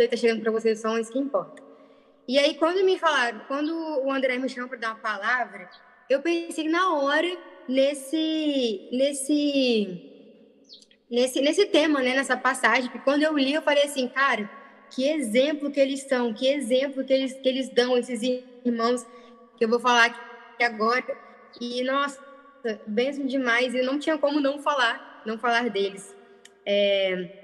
está chegando para vocês são isso que importa. E aí, quando me falaram, quando o André me chamou para dar uma palavra, eu pensei na hora nesse, nesse, nesse, nesse tema, né, nessa passagem, que quando eu li, eu falei assim, cara, que exemplo que eles são, que exemplo que eles, que eles dão, esses irmãos, que eu vou falar aqui agora. E, nossa, benção demais, e não tinha como não falar, não falar deles. É,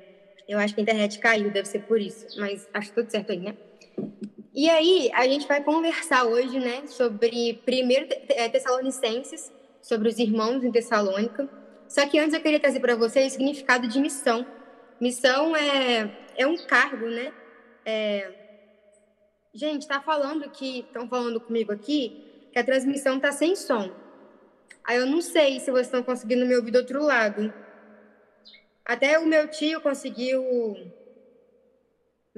eu acho que a internet caiu, deve ser por isso, mas acho tudo certo aí, né? E aí, a gente vai conversar hoje, né, sobre primeiro é, Tessalonicenses, sobre os irmãos em Tessalônica. Só que antes eu queria trazer para vocês o significado de missão. Missão é, é um cargo, né? É... Gente, está falando que estão falando comigo aqui que a transmissão está sem som. Aí eu não sei se vocês estão conseguindo me ouvir do outro lado. Até o meu tio conseguiu.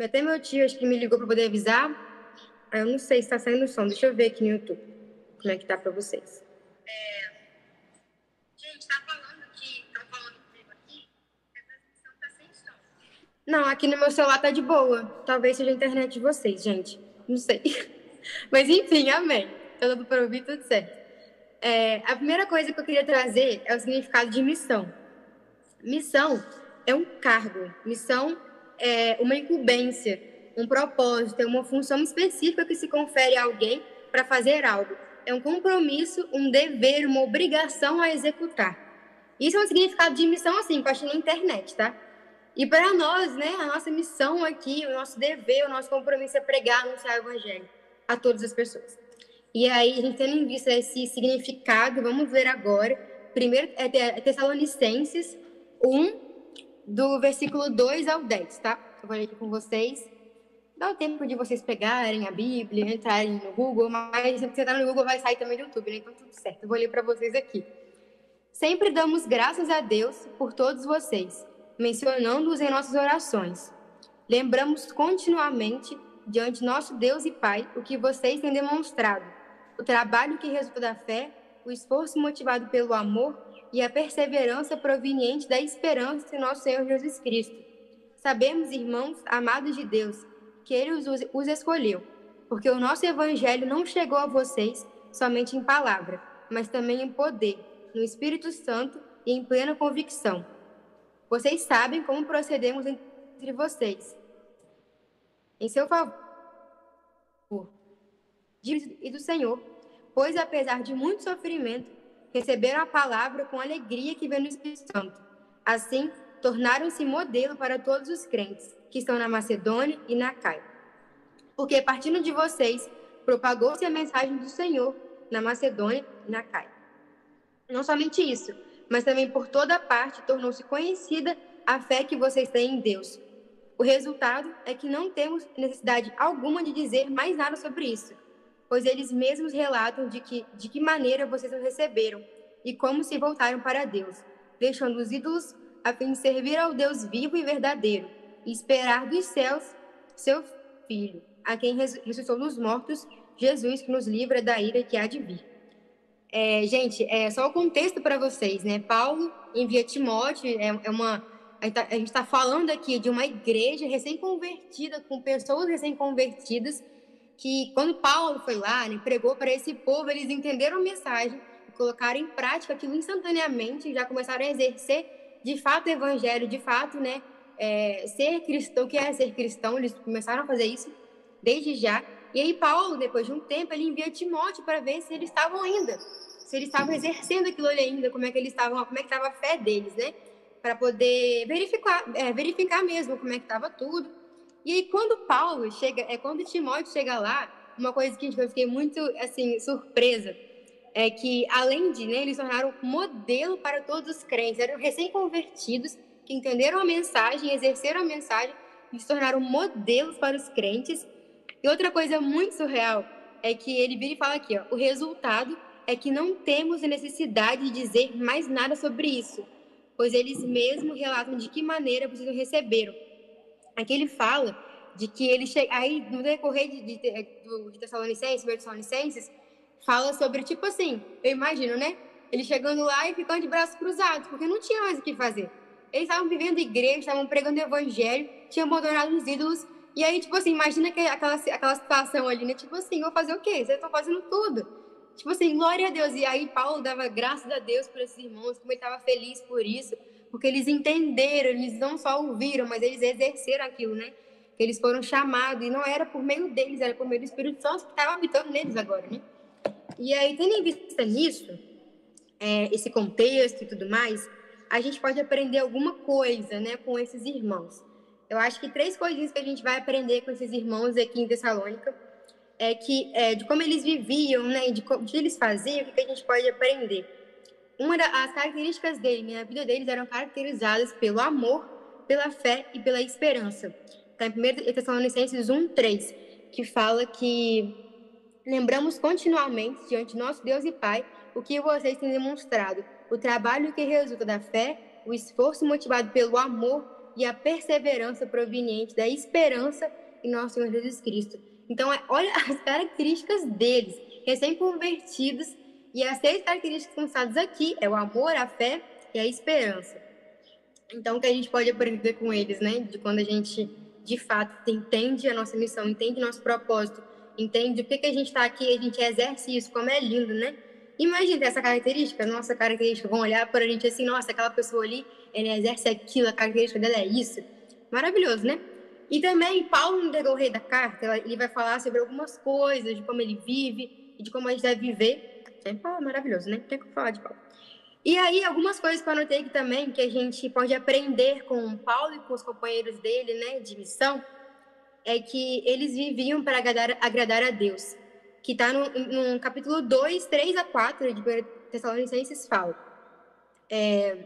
Até meu tio acho que me ligou para poder avisar. Eu não sei se está saindo som. Deixa eu ver aqui no YouTube como é que tá para vocês. É... Gente, tá falando que estão falando comigo aqui que a transmissão tá sem som. Não, aqui no meu celular tá de boa. Talvez seja a internet de vocês, gente. Não sei. Mas enfim, amém. Tá dando para ouvir tudo certo. É, a primeira coisa que eu queria trazer é o significado de missão. Missão é um cargo, missão é uma incumbência, um propósito, é uma função específica que se confere a alguém para fazer algo. É um compromisso, um dever, uma obrigação a executar. Isso é um significado de missão, assim, que eu achei na internet, tá? E para nós, né, a nossa missão aqui, o nosso dever, o nosso compromisso é pregar, anunciar o evangelho a todas as pessoas. E aí, a gente tendo em vista esse significado, vamos ver agora, primeiro é Tessalonicenses 1, do versículo 2 ao 10, tá? Eu vou ler aqui com vocês. Dá o tempo de vocês pegarem a Bíblia, entrarem no Google, mas se você entrar no Google vai sair também do YouTube, né? Então tudo certo. Eu vou ler para vocês aqui. Sempre damos graças a Deus por todos vocês, mencionando-os em nossas orações. Lembramos continuamente diante nosso Deus e Pai o que vocês têm demonstrado, o trabalho que resulta da fé, o esforço motivado pelo amor e a perseverança proveniente da esperança em nosso Senhor Jesus Cristo. Sabemos, irmãos, amados de Deus, que Ele os, os escolheu, porque o nosso Evangelho não chegou a vocês somente em palavra, mas também em poder, no Espírito Santo e em plena convicção. Vocês sabem como procedemos entre vocês. Em seu favor e do Senhor, pois apesar de muito sofrimento, receberam a palavra com alegria que vem no Espírito Santo. Assim, tornaram-se modelo para todos os crentes que estão na Macedônia e na Caia. Porque partindo de vocês, propagou-se a mensagem do Senhor na Macedônia e na Caia. Não somente isso, mas também por toda parte tornou-se conhecida a fé que vocês têm em Deus. O resultado é que não temos necessidade alguma de dizer mais nada sobre isso, pois eles mesmos relatam de que, de que maneira vocês o receberam e como se voltaram para Deus, deixando os ídolos a fim de servir ao Deus vivo e verdadeiro e esperar dos céus seu Filho, a quem ressuscitou dos mortos, Jesus, que nos livra da ira que há de vir. É, gente, é só o contexto para vocês, né? Paulo envia Timóteo, é, é uma a gente está tá falando aqui de uma igreja recém-convertida, com pessoas recém-convertidas, que quando Paulo foi lá, né, pregou para esse povo, eles entenderam a mensagem, colocaram em prática aquilo instantaneamente, já começaram a exercer de fato o evangelho, de fato, né, é, ser cristão, o que é ser cristão, eles começaram a fazer isso desde já. E aí Paulo, depois de um tempo, ele envia Timóteo para ver se eles estavam ainda, se eles estavam exercendo aquilo ali ainda, como é que eles estavam, como é que estava a fé deles, né? Para poder verificar, é, verificar mesmo como é que estava tudo. E aí, quando Paulo chega, é quando Timóteo chega lá, uma coisa que eu fiquei muito, assim, surpresa, é que, além de, né, eles tornaram modelo para todos os crentes, eram recém-convertidos, que entenderam a mensagem, exerceram a mensagem, e se tornaram modelos para os crentes. E outra coisa muito surreal é que ele vira e fala aqui, ó, o resultado é que não temos necessidade de dizer mais nada sobre isso, pois eles mesmos relatam de que maneira vocês receberam Aqui ele fala de que ele chega. Aí, no decorrer de, de, de, de Tessalonicenses, Tessalonicenses, fala sobre, tipo assim, eu imagino, né? Ele chegando lá e ficando de braços cruzados, porque não tinha mais o que fazer. Eles estavam vivendo igreja, estavam pregando o evangelho, tinham abandonado os ídolos E aí, tipo assim, imagina que aquela, aquela situação ali, né? Tipo assim, vou fazer o quê? Vocês estão fazendo tudo. Tipo assim, glória a Deus. E aí Paulo dava graças a Deus por esses irmãos, como ele estava feliz por isso, porque eles entenderam, eles não só ouviram, mas eles exerceram aquilo, né? Eles foram chamados, e não era por meio deles, era por meio do Espírito Santo que estava habitando neles agora, né? E aí, tendo em vista nisso, é, esse contexto e tudo mais, a gente pode aprender alguma coisa, né, com esses irmãos. Eu acho que três coisinhas que a gente vai aprender com esses irmãos aqui em Tessalônica é que é, de como eles viviam, né, de o que eles faziam, o que a gente pode aprender. Uma das características dele, né, a vida deles eram caracterizadas pelo amor, pela fé e pela esperança. Está em 1 Tessalonicenses 1, 3, que fala que lembramos continuamente diante de nosso Deus e Pai o que vocês têm demonstrado, o trabalho que resulta da fé, o esforço motivado pelo amor e a perseverança proveniente da esperança em nosso Senhor Jesus Cristo. Então, é, olha as características deles, recém-convertidos, e as seis características são aqui é o amor, a fé e a esperança. Então, o que a gente pode aprender com eles, né? De quando a gente, de fato, entende a nossa missão, entende nosso propósito, entende o que, que a gente está aqui, a gente exerce isso, como é lindo, né? Imagina essa característica, nossa característica, vão olhar para a gente assim, nossa, aquela pessoa ali, ela exerce aquilo, a característica dela é isso. Maravilhoso, né? E também, Paulo, no decorrer da carta, ele vai falar sobre algumas coisas, de como ele vive e de como a gente deve viver. É Paulo, maravilhoso, né? Tem que falar de Paulo. E aí, algumas coisas que eu anotei aqui também, que a gente pode aprender com Paulo e com os companheiros dele, né, de missão, é que eles viviam para agradar, agradar a Deus que está no, no, capítulo 2, 3 a 4 de Tessalonicenses, fala. É,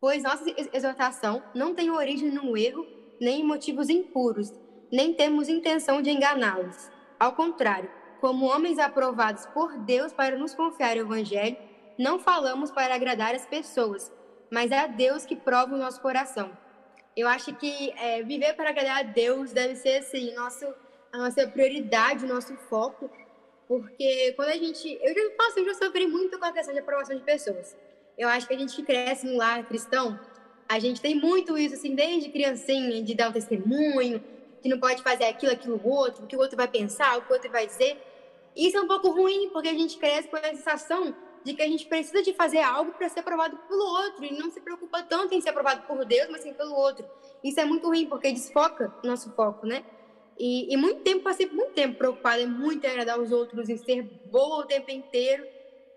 pois nossa exortação não tem origem no erro, nem em motivos impuros, nem temos intenção de enganá-los. Ao contrário, como homens aprovados por Deus para nos confiar o Evangelho, não falamos para agradar as pessoas, mas é a Deus que prova o nosso coração. Eu acho que é, viver para agradar a Deus deve ser assim, nosso a nossa prioridade, o nosso foco, porque quando a gente. Eu já, nossa, eu já sofri muito com a questão de aprovação de pessoas. Eu acho que a gente que cresce no lar cristão, a gente tem muito isso, assim, desde criancinha, de dar um testemunho, que não pode fazer aquilo, aquilo, outro, o que o outro vai pensar, o que o outro vai dizer. Isso é um pouco ruim, porque a gente cresce com a sensação de que a gente precisa de fazer algo para ser aprovado pelo outro, e não se preocupa tanto em ser aprovado por Deus, mas sim pelo outro. Isso é muito ruim, porque desfoca o nosso foco, né? E, e muito tempo, passei muito tempo preocupada em muito agradar os outros, em ser boa o tempo inteiro.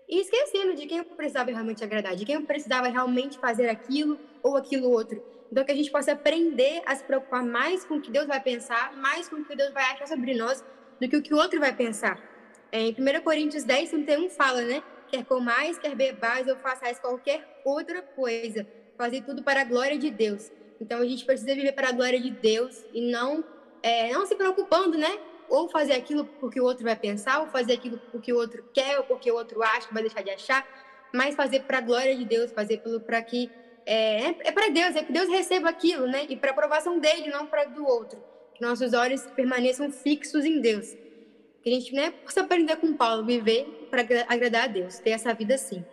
E esquecendo de quem eu precisava realmente agradar, de quem eu precisava realmente fazer aquilo ou aquilo outro. Então, que a gente possa aprender a se preocupar mais com o que Deus vai pensar, mais com o que Deus vai achar sobre nós, do que o que o outro vai pensar. É, em 1 Coríntios 10, 31 fala, né? Quer comais, quer bebais ou façais qualquer outra coisa. Fazer tudo para a glória de Deus. Então, a gente precisa viver para a glória de Deus e não é, não se preocupando, né? Ou fazer aquilo porque o outro vai pensar, ou fazer aquilo porque o outro quer, ou porque o outro acha que vai deixar de achar, mas fazer para a glória de Deus, fazer para que é, é, para Deus, é que Deus receba aquilo, né? E para aprovação dele, não para do outro. Que nossos olhos permaneçam fixos em Deus. Que a gente né, possa aprender com Paulo, viver para agradar a Deus, ter essa vida assim.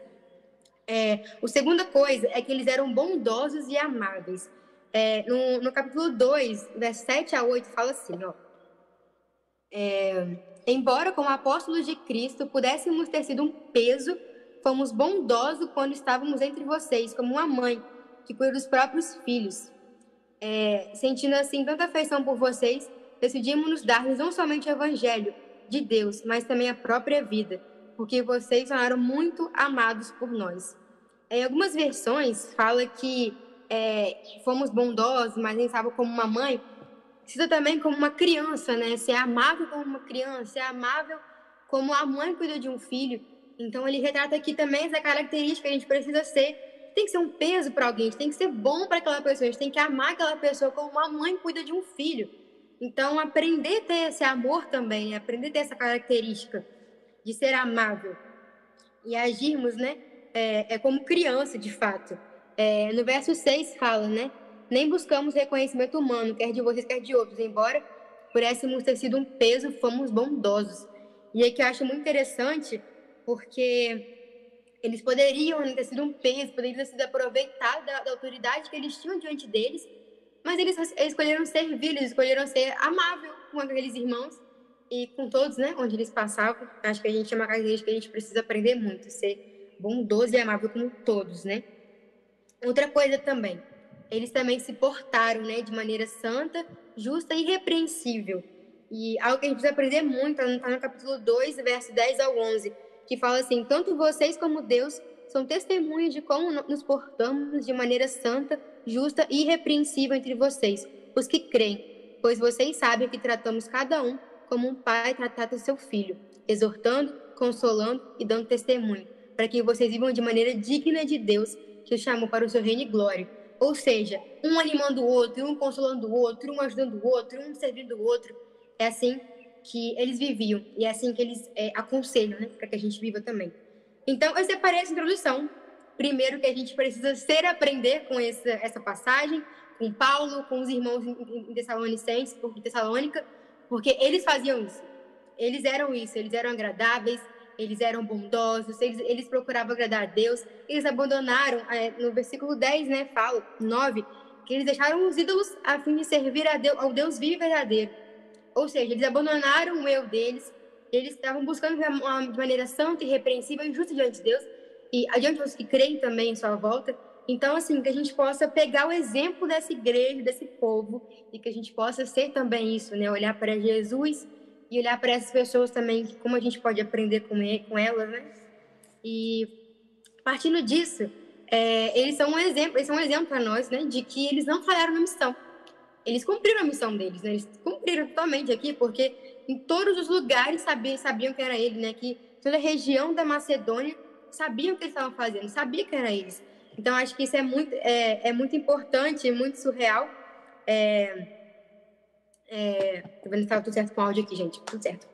É, a segunda coisa é que eles eram bondosos e amáveis. É, no, no, capítulo 2, versos 7 a 8, fala assim, ó. É, Embora como apóstolos de Cristo pudéssemos ter sido um peso, fomos bondosos quando estávamos entre vocês, como uma mãe que cuida dos próprios filhos. É, sentindo assim tanta afeição por vocês, decidimos nos dar não somente o evangelho de Deus, mas também a própria vida, porque vocês tornaram muito amados por nós. Em algumas versões fala que é, fomos bondosos, mas nem sabe como uma mãe, cita também como uma criança, né? Ser amável como uma criança, ser amável como a mãe cuida de um filho. Então ele retrata aqui também essa característica que a gente precisa ser. Tem que ser um peso para alguém, tem que ser bom para aquela pessoa, a gente tem que amar aquela pessoa como uma mãe cuida de um filho. Então aprender a ter esse amor também, aprender a ter essa característica de ser amável e agirmos, né? É, é como criança, de fato. É, no verso 6 fala, né? Nem buscamos reconhecimento humano, quer de vocês, quer de outros, embora pudéssemos ter sido um peso, fomos bondosos. E aí que eu acho muito interessante, porque eles poderiam ter sido um peso, poderiam ter sido aproveitados da, da autoridade que eles tinham diante deles mas eles escolheram servir, eles escolheram ser amável com aqueles irmãos e com todos, né, onde eles passavam. Acho que a gente é uma característica que a gente precisa aprender muito, ser bondoso e amável com todos, né? Outra coisa também, eles também se portaram, né, de maneira santa, justa e irrepreensível. E algo que a gente precisa aprender muito, está no capítulo 2, verso 10 ao 11, que fala assim: Tanto vocês como Deus são testemunhas de como nos portamos de maneira santa, justa e irrepreensível entre vocês, os que creem, pois vocês sabem que tratamos cada um como um pai trata seu filho, exortando, consolando e dando testemunho, para que vocês vivam de maneira digna de Deus, que os chamou para o seu reino e glória. Ou seja, um animando o outro, um consolando o outro, um ajudando o outro, um servindo o outro. É assim que eles viviam e é assim que eles é, aconselham, né, para que a gente viva também. Então, eu separei essa introdução. Primeiro, que a gente precisa ser aprender com essa, essa passagem, com Paulo, com os irmãos em Tessalonicenses, por Tessalônica, porque eles faziam isso. Eles eram isso, eles eram agradáveis, eles eram bondosos, eles, eles procuravam agradar a Deus. Eles abandonaram, é, no versículo 10, né, fala, 9, que eles deixaram os ídolos a fim de servir a Deus, ao Deus vivo e verdadeiro. Ou seja, eles abandonaram o eu deles, eles estavam buscando de maneira santa, irrepreensível e justa diante de Deus, e adiante dos que creem também em sua volta. Então, assim, que a gente possa pegar o exemplo dessa igreja, desse povo, e que a gente possa ser também isso, né? Olhar para Jesus e olhar para essas pessoas também, como a gente pode aprender com, ele, com elas, né? E partindo disso, é, eles são um exemplo, eles são um exemplo para nós, né? De que eles não falharam na missão. Eles cumpriram a missão deles, né? Eles cumpriram totalmente aqui, porque em todos os lugares sabiam, sabiam que era ele, né? Que toda a região da Macedônia sabiam o que eles estavam fazendo, sabia que era eles. Então, acho que isso é muito, é, é muito importante, muito surreal. É, é, tô vendo se tá tudo certo com o áudio aqui, gente. Tudo certo.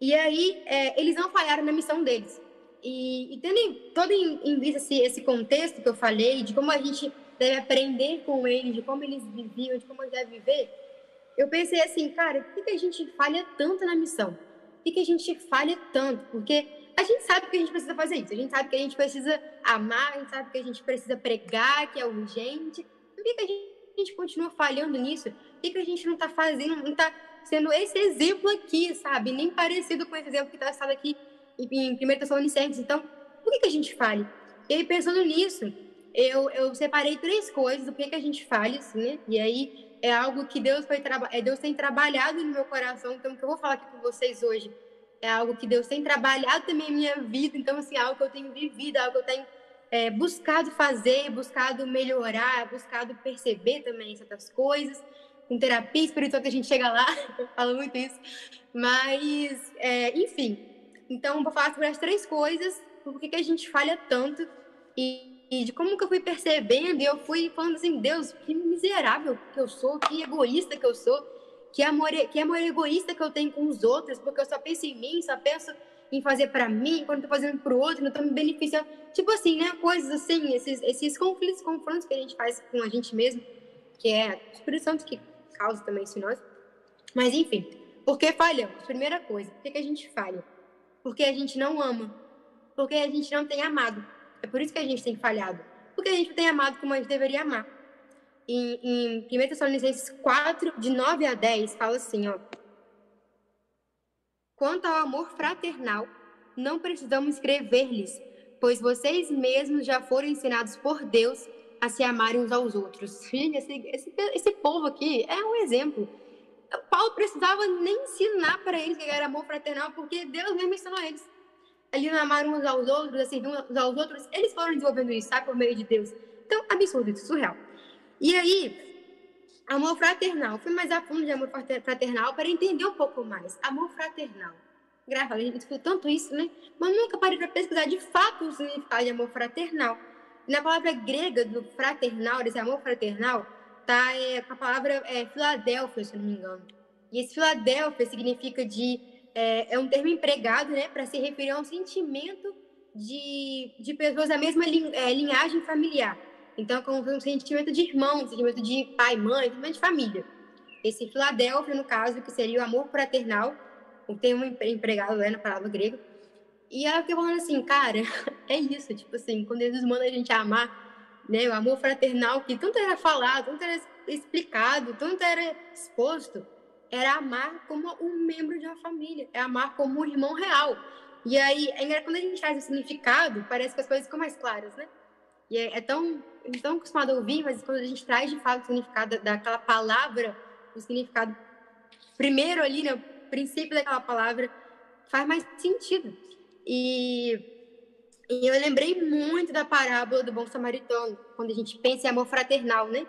E aí, é, eles não falharam na missão deles. E, e tendo em, todo em, em vista esse, esse contexto que eu falei, de como a gente deve aprender com eles, de como eles viviam, de como eles devem viver, eu pensei assim, cara, por que a gente falha tanto na missão? Por que a gente falha tanto? Porque a gente sabe que a gente precisa fazer isso, a gente sabe que a gente precisa amar, a gente sabe que a gente precisa pregar, que é urgente. Por que, a, gente, a gente continua falhando nisso? Por que, a gente não está fazendo, não está sendo esse exemplo aqui, sabe? Nem parecido com esse exemplo que está estado aqui em 1 Tessalonicenses. Então, por que, que a gente falha? E aí, pensando nisso, eu, eu separei três coisas do que, que a gente falha, assim, né? E aí, é algo que Deus, foi é, Deus tem trabalhado no meu coração. Então, o que eu vou falar aqui com vocês hoje é algo que Deus tem trabalhado também minha vida, então, assim, é algo que eu tenho vivido, é algo que eu tenho é, buscado fazer, buscado melhorar, buscado perceber também certas coisas. Com terapia espiritual que a gente chega lá, eu falo muito isso. Mas, é, enfim, então vou falar sobre as três coisas, por que a gente falha tanto e, e, de como que eu fui percebendo e eu fui falando assim, Deus, que miserável que eu sou, que egoísta que eu sou que amor, que amor egoísta que eu tenho com os outros, porque eu só penso em mim, só penso em fazer para mim, quando estou fazendo para o outro, não estou me beneficiando. Tipo assim, né? Coisas assim, esses, esses conflitos, confrontos que a gente faz com a gente mesmo, que é o Espírito Santo que causa também isso em nós. Mas enfim, por que falhamos? Primeira coisa, por que, que a gente falha? Porque a gente não ama. Porque a gente não tem amado. É por isso que a gente tem falhado. Porque a gente não tem amado como a gente deveria amar em, em 1 Tessalonicenses 4, de 9 a 10, fala assim, ó. Quanto ao amor fraternal, não precisamos escrever-lhes, pois vocês mesmos já foram ensinados por Deus a se amarem uns aos outros. Esse, esse, esse povo aqui é um exemplo. Paulo precisava nem ensinar para eles que era amor fraternal, porque Deus mesmo ensinou eles. Ali não amar uns aos outros, a servir uns aos outros, eles foram desenvolvendo isso, sabe, por meio de Deus. Então, absurdo, surreal. E aí, amor fraternal. Fui mais a fundo de amor fraternal para entender um pouco mais. Amor fraternal. Graças a gente escutou tanto isso, né? Mas nunca parei para pesquisar de fato o significado de amor fraternal. Na palavra grega do fraternal, desse amor fraternal, tá é, a palavra é Filadélfia, se não me engano. E esse Filadélfia significa de é, é um termo empregado, né, para se referir a um sentimento de, de pessoas da mesma é, linhagem familiar. Então, como um sentimento de irmão, um sentimento de pai, mãe, um sentimento de família. Esse Filadélfia, no caso, que seria o amor fraternal, o termo empregado né, na palavra grega. E eu fiquei falando assim, cara, é isso, tipo assim, quando Jesus manda a gente amar, né, o amor fraternal, que tanto era falado, tanto era explicado, tanto era exposto, era amar como um membro de uma família, é amar como um irmão real. E aí, é quando a gente traz o significado, parece que as coisas ficam mais claras, né? E é, é tão, é tão acostumado a ouvir, mas quando a gente traz de fato o significado daquela palavra, o significado primeiro ali, né, o princípio daquela palavra, faz mais sentido. E, e eu lembrei muito da parábola do bom samaritano, quando a gente pensa em amor fraternal, né?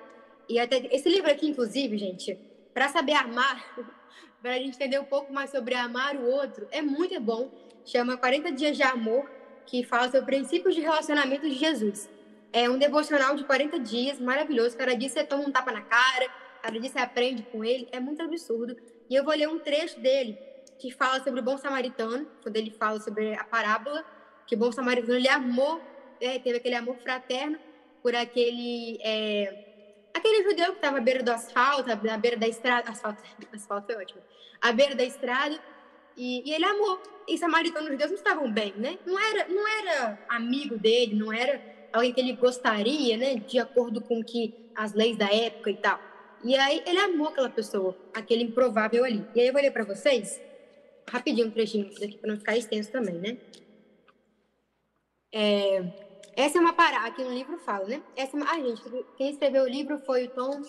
E até esse livro aqui, inclusive, gente, para saber amar, para a gente entender um pouco mais sobre amar o outro, é muito bom. Chama 40 Dias de Amor, que fala sobre princípios de relacionamento de Jesus. É um devocional de 40 dias, maravilhoso. Cada dia você toma um tapa na cara, cada dia você aprende com ele. É muito absurdo. E eu vou ler um trecho dele que fala sobre o bom samaritano, quando ele fala sobre a parábola, que o bom samaritano ele amou, é, teve aquele amor fraterno por aquele é, aquele judeu que estava à beira do asfalto, à beira da estrada, asfalto, asfalto é ótimo, à beira da estrada, e, e ele amou. E samaritanos judeus não estavam bem, né? Não era, não era amigo dele, não era alguém que ele gostaria, né? De acordo com que as leis da época e tal. E aí ele amou aquela pessoa, aquele improvável ali. E aí eu vou ler para vocês rapidinho um trechinho para não ficar extenso também, né? É, essa é uma parada, aqui no livro fala, né? Essa é uma, ah, gente, quem escreveu o livro foi o Tom,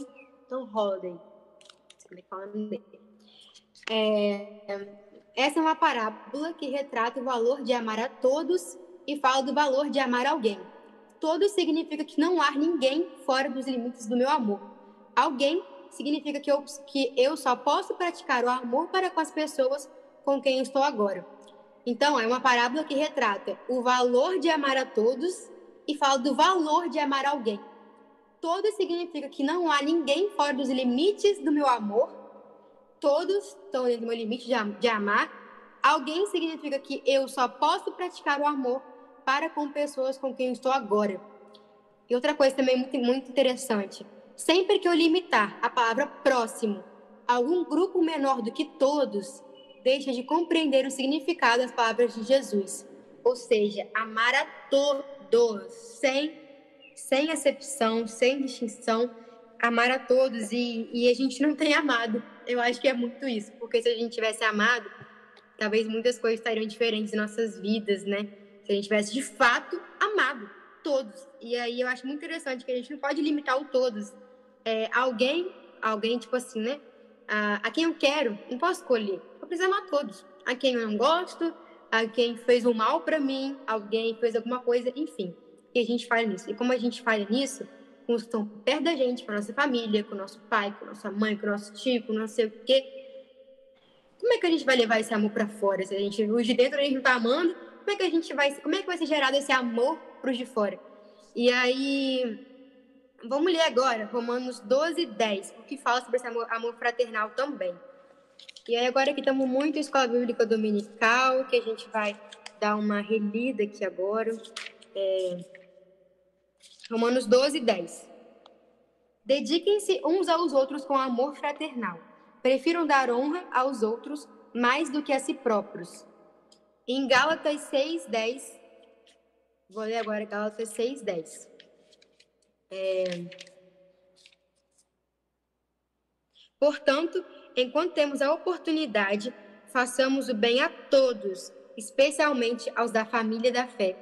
Tom. Como é nome dele? É, essa é uma parábola que retrata o valor de amar a todos e fala do valor de amar alguém. Todos significa que não há ninguém fora dos limites do meu amor. Alguém significa que eu, que eu só posso praticar o amor para com as pessoas com quem estou agora. Então, é uma parábola que retrata o valor de amar a todos e fala do valor de amar alguém. Todos significa que não há ninguém fora dos limites do meu amor. Todos estão dentro do meu limite de, de amar. Alguém significa que eu só posso praticar o amor para com pessoas com quem estou agora. E outra coisa também muito, muito interessante. Sempre que eu limitar a palavra próximo a algum grupo menor do que todos, deixa de compreender o significado das palavras de Jesus. Ou seja, amar a todos, sem, sem exceção, sem distinção, amar a todos. E, e a gente não tem amado. Eu acho que é muito isso, porque se a gente tivesse amado, talvez muitas coisas estariam diferentes em nossas vidas, né? Se a gente tivesse de fato amado todos. E aí eu acho muito interessante que a gente não pode limitar o todos. É, alguém, alguém tipo assim, né? A, a quem eu quero, não posso escolher preciso amar todos. A quem eu não gosto, a quem fez um mal para mim, alguém fez alguma coisa, enfim. E a gente falha nisso. E como a gente falha nisso, com os que estão perto da gente, com a nossa família, com o nosso pai, com a nossa mãe, com o nosso tio, com não sei o quê. Como é que a gente vai levar esse amor para fora? Se a gente, os de dentro a gente não tá amando, como é que a gente vai, como é que vai ser gerado esse amor pros de fora? E aí, vamos ler agora Romanos 12, 10, o que fala sobre esse amor, amor fraternal também. E aí agora que estamos muito em escola bíblica dominical, que a gente vai dar uma relida aqui agora. É... Romanos 12, 10. Dediquem-se uns aos outros com amor fraternal. Prefiram dar honra aos outros mais do que a si próprios. Em Gálatas 6, 10. Vou ler agora Gálatas 6, 10. É... Portanto, enquanto temos a oportunidade, façamos o bem a todos, especialmente aos da família da fé.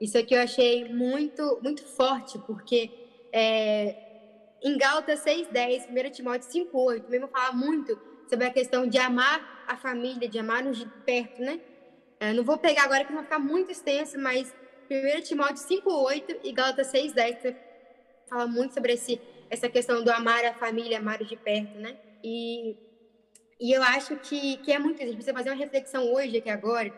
Isso aqui eu achei muito, muito forte, porque é, em Gálatas 6,10, 1 Timóteo 5,8, mesmo fala muito sobre a questão de amar a família, de amar-nos de perto, né? Eu não vou pegar agora que vai ficar muito extenso, mas 1 Timóteo 5,8 e Gálatas 6,10 fala muito sobre esse, essa questão do amar a família, amar de perto, né? E, e eu acho que, que é muito isso. Precisa fazer uma reflexão hoje, aqui agora.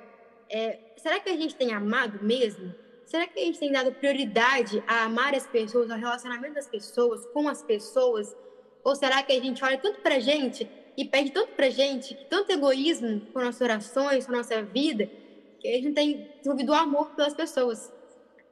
É, será que a gente tem amado mesmo? Será que a gente tem dado prioridade a amar as pessoas, ao relacionamento das pessoas, com as pessoas? Ou será que a gente olha tanto pra gente e pede tanto pra gente, tanto egoísmo com nossas orações, com nossa vida, que a gente tem desenvolvido o amor pelas pessoas?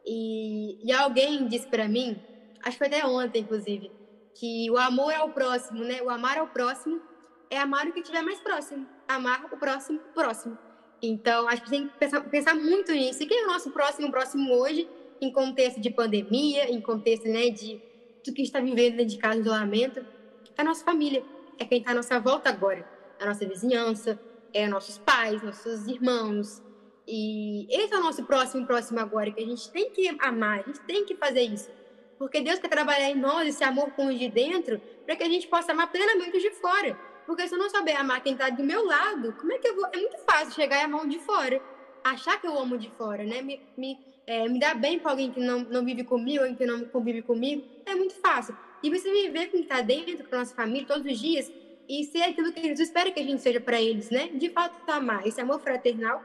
E, e alguém disse para mim, acho que foi até ontem, inclusive, que o amor ao próximo, né? O amar ao próximo é amar o que estiver mais próximo. Amar o próximo próximo. Então, acho que tem que pensar, pensar muito nisso. E quem é o nosso próximo próximo hoje, em contexto de pandemia, em contexto né, de tudo que a gente está vivendo dentro de casa, isolamento, é a nossa família, é quem está à nossa volta agora, a nossa vizinhança, é nossos pais, nossos irmãos. E esse é o nosso próximo próximo agora, que a gente tem que amar, a gente tem que fazer isso. Porque Deus quer trabalhar em nós esse amor com os de dentro, para que a gente possa amar plenamente os de fora. Porque se eu não souber amar quem está do meu lado, como é que eu vou? É muito fácil chegar e amar o de fora. Achar que eu amo de fora, né? Me, me, é, me dar bem com alguém que não, não vive comigo, alguém que não convive comigo, é muito fácil. E você viver com está dentro, com a nossa família, todos os dias, e ser aquilo que Jesus espera que a gente seja para eles, né? De fato, amar, esse amor fraternal.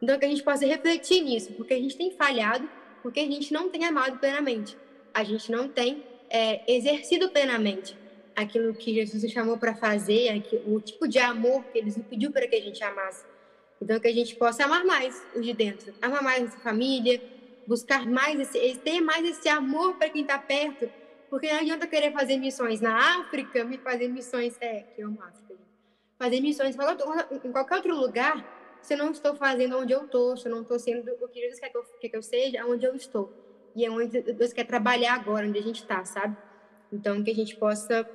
Então, que a gente possa refletir nisso, porque a gente tem falhado, porque a gente não tem amado plenamente. A gente não tem é, exercido plenamente aquilo que Jesus nos chamou para fazer, o tipo de amor que ele nos pediu para que a gente amasse. Então, que a gente possa amar mais os de dentro, amar mais nossa família, buscar mais esse, ter mais esse amor para quem está perto, porque não adianta querer fazer missões na África, me fazer missões, é, que eu amo África, fazer missões em qualquer outro lugar, se eu não estou fazendo onde eu estou, se eu não estou sendo o que Jesus quer que eu, quer que eu seja, onde eu estou. E é onde Deus quer trabalhar agora, onde a gente está, sabe? Então, que a gente possa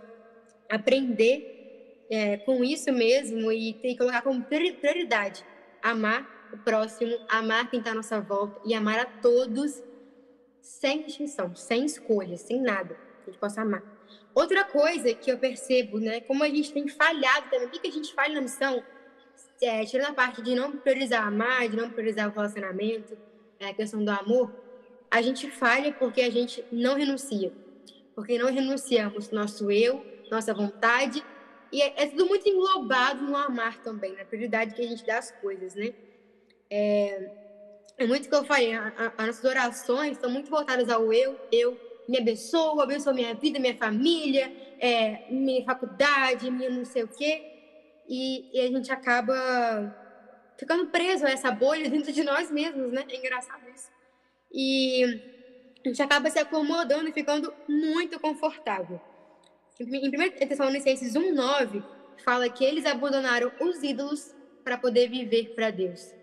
aprender é, com isso mesmo e que colocar como prioridade amar o próximo, amar quem está à nossa volta e amar a todos sem distinção, sem escolha, sem nada. Que a gente possa amar. Outra coisa que eu percebo, né, como a gente tem falhado também, o que, a gente falha na missão, é, tirando a parte de não priorizar amar, de não priorizar o relacionamento, é, a questão do amor, a gente falha porque a gente não renuncia. Porque não renunciamos nosso eu, nossa vontade e é, é, tudo muito englobado no amar também, na prioridade que a gente dá às coisas, né? É, é muito que eu falei, a, a, as nossas orações estão muito voltadas ao eu, eu, me abençoa, abençoa minha vida, minha família, é, minha faculdade, minha não sei o quê. E, e, a gente acaba ficando preso a essa bolha dentro de nós mesmos, né? É engraçado isso. E a gente acaba se acomodando e ficando muito confortável. Em 1 Tessalonicenses 1,9, fala que eles abandonaram os ídolos para poder viver para Deus.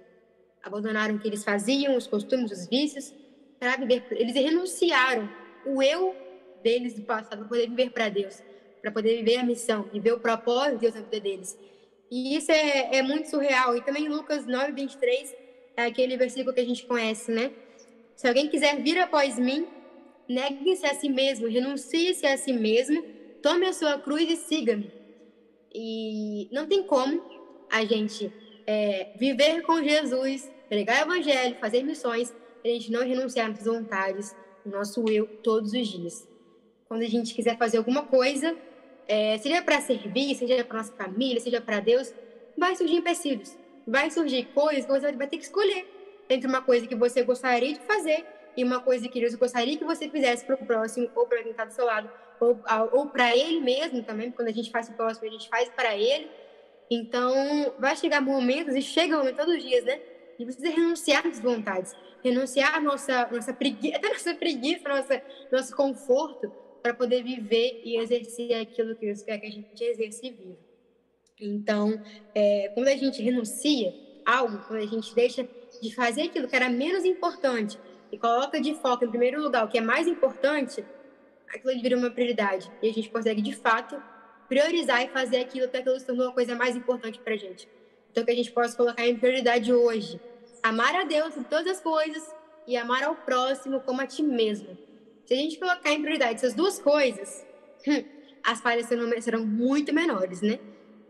Abandonaram o que eles faziam, os costumes, os vícios, para viver. Eles renunciaram o eu deles do passado para poder viver para Deus, para poder viver a missão, viver o propósito de Deus na vida deles. E isso é, é muito surreal. E também Lucas 9, 23 é aquele versículo que a gente conhece, né? Se alguém quiser vir após mim, negue-se a si mesmo, renuncie-se a si mesmo tome a sua cruz e siga-me. E não tem como a gente é, viver com Jesus, pregar o evangelho, fazer missões, a gente não renunciar às vontades, o nosso eu, todos os dias. Quando a gente quiser fazer alguma coisa, é, seja para servir, seja para nossa família, seja para Deus, vai surgir empecilhos, vai surgir coisas que você vai ter que escolher entre uma coisa que você gostaria de fazer e uma coisa que Deus gostaria que você fizesse para o próximo ou para quem está do seu lado ou, ou para ele mesmo também, quando a gente faz o próximo, a gente faz para ele. Então, vai chegar momentos, e chega momento todos os dias, né? De você renunciar às vontades, renunciar à nossa, nossa preguiça, até nossa preguiça, nossa, nosso conforto, para poder viver e exercer aquilo que Deus quer que a gente exerça e viva. Então, é, quando a gente renuncia algo, quando a gente deixa de fazer aquilo que era menos importante e coloca de foco em primeiro lugar o que é mais importante, aquilo vira uma prioridade. E a gente consegue, de fato, priorizar e fazer aquilo até aquilo se tornou uma coisa mais importante para a gente. Então, que a gente possa colocar em prioridade hoje. Amar a Deus em todas as coisas e amar ao próximo como a ti mesmo. Se a gente colocar em prioridade essas duas coisas, hum, as falhas serão, muito menores, né?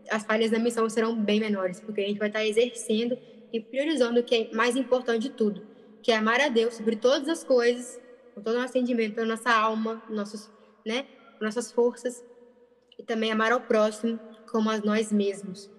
As falhas da missão serão bem menores, porque a gente vai estar exercendo e priorizando o que é mais importante de tudo, que é amar a Deus sobre todas as coisas com todo o nosso entendimento, a nossa alma, nossos, né, nossas forças, e também amar ao próximo como a nós mesmos.